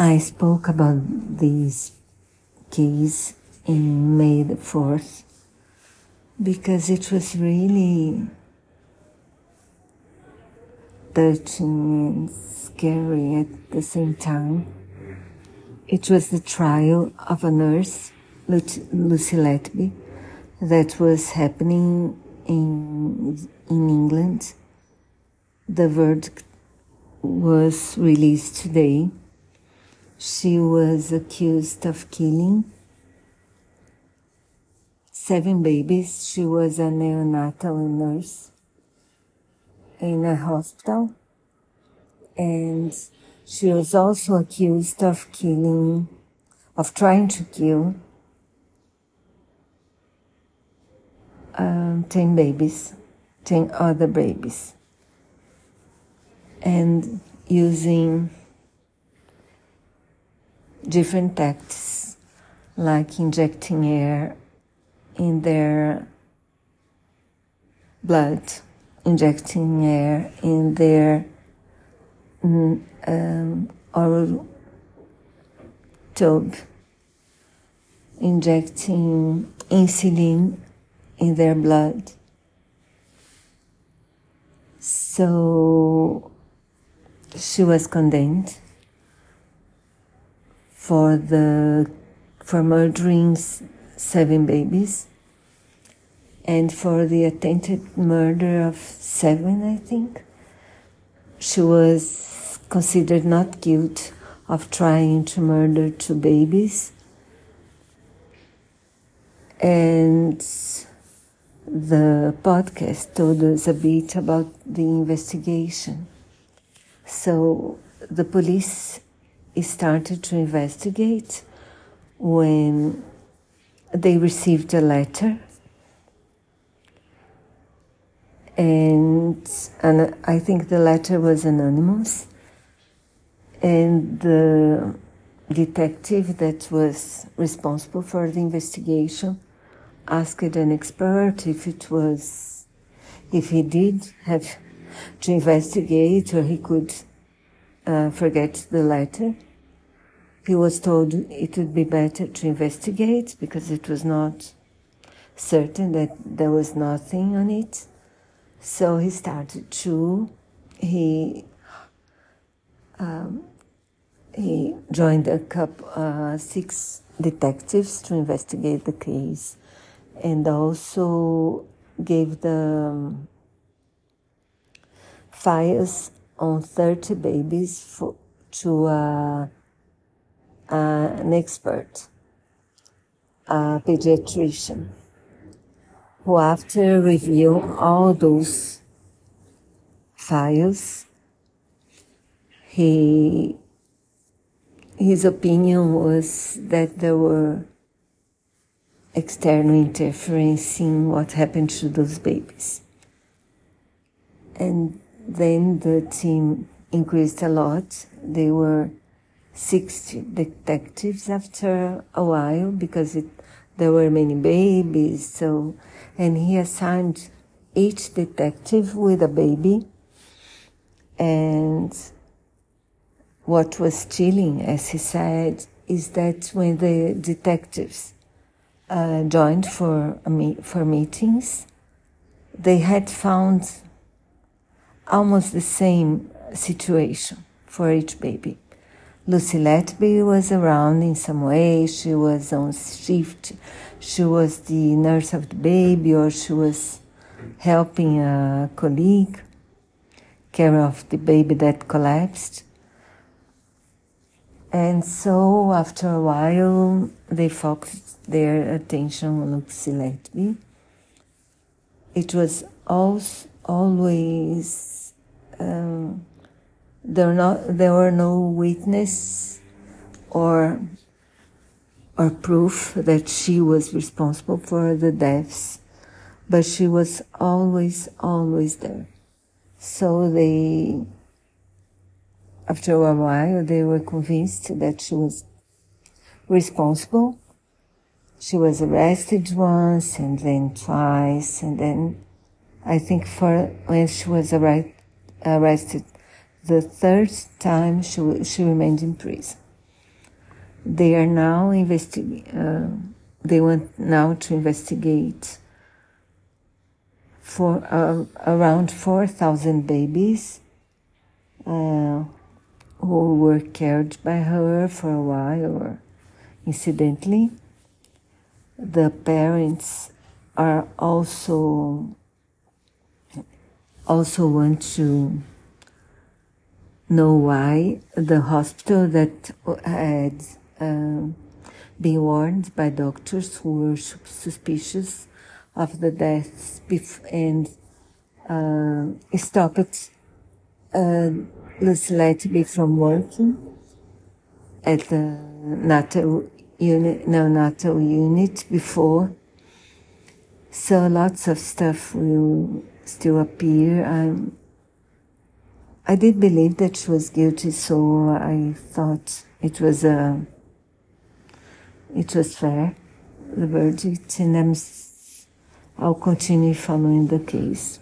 I spoke about this case in May the 4th because it was really touching and scary at the same time. It was the trial of a nurse, Lucy Letby, that was happening in, in England. The verdict was released today. She was accused of killing seven babies. She was a neonatal nurse in a hospital. And she was also accused of killing, of trying to kill um, 10 babies, 10 other babies. And using different tactics, like injecting air in their blood, injecting air in their mm, um, oral tube, injecting insulin in their blood. So she was condemned for the for murdering seven babies and for the attempted murder of seven, I think. She was considered not guilty of trying to murder two babies. And the podcast told us a bit about the investigation. So the police started to investigate when they received a letter. And and I think the letter was anonymous. And the detective that was responsible for the investigation asked an expert if it was if he did have to investigate or he could uh, forget the letter he was told it would be better to investigate because it was not certain that there was nothing on it. So he started to, he, um, he joined a couple, uh, six detectives to investigate the case and also gave the um, files on 30 babies for, to uh, uh, an expert, a pediatrician, who after review all those files, he his opinion was that there were external interference in what happened to those babies. And then the team increased a lot. They were 60 detectives after a while because it, there were many babies. So, and he assigned each detective with a baby. And what was chilling, as he said, is that when the detectives uh, joined for for meetings, they had found almost the same situation for each baby. Lucy Letby was around in some way. She was on shift. She was the nurse of the baby, or she was helping a colleague care of the baby that collapsed. And so, after a while, they focused their attention on Lucy Letby. It was always um, there, not, there were no witness or or proof that she was responsible for the deaths, but she was always, always there. So they, after a while, they were convinced that she was responsible. She was arrested once and then twice, and then I think for when she was arrested the third time she, she remained in prison. they are now investigating. Uh, they want now to investigate for uh, around 4,000 babies uh, who were cared by her for a while or incidentally. The parents are also also want to know why the hospital that had uh, been warned by doctors who were suspicious of the deaths and uh, stopped uh, Lucy Letby from working at the NATO unit, neonatal unit before. So lots of stuff will still appear. I'm, I did believe that she was guilty, so I thought it was a it was fair, the verdict, and I'm, I'll continue following the case.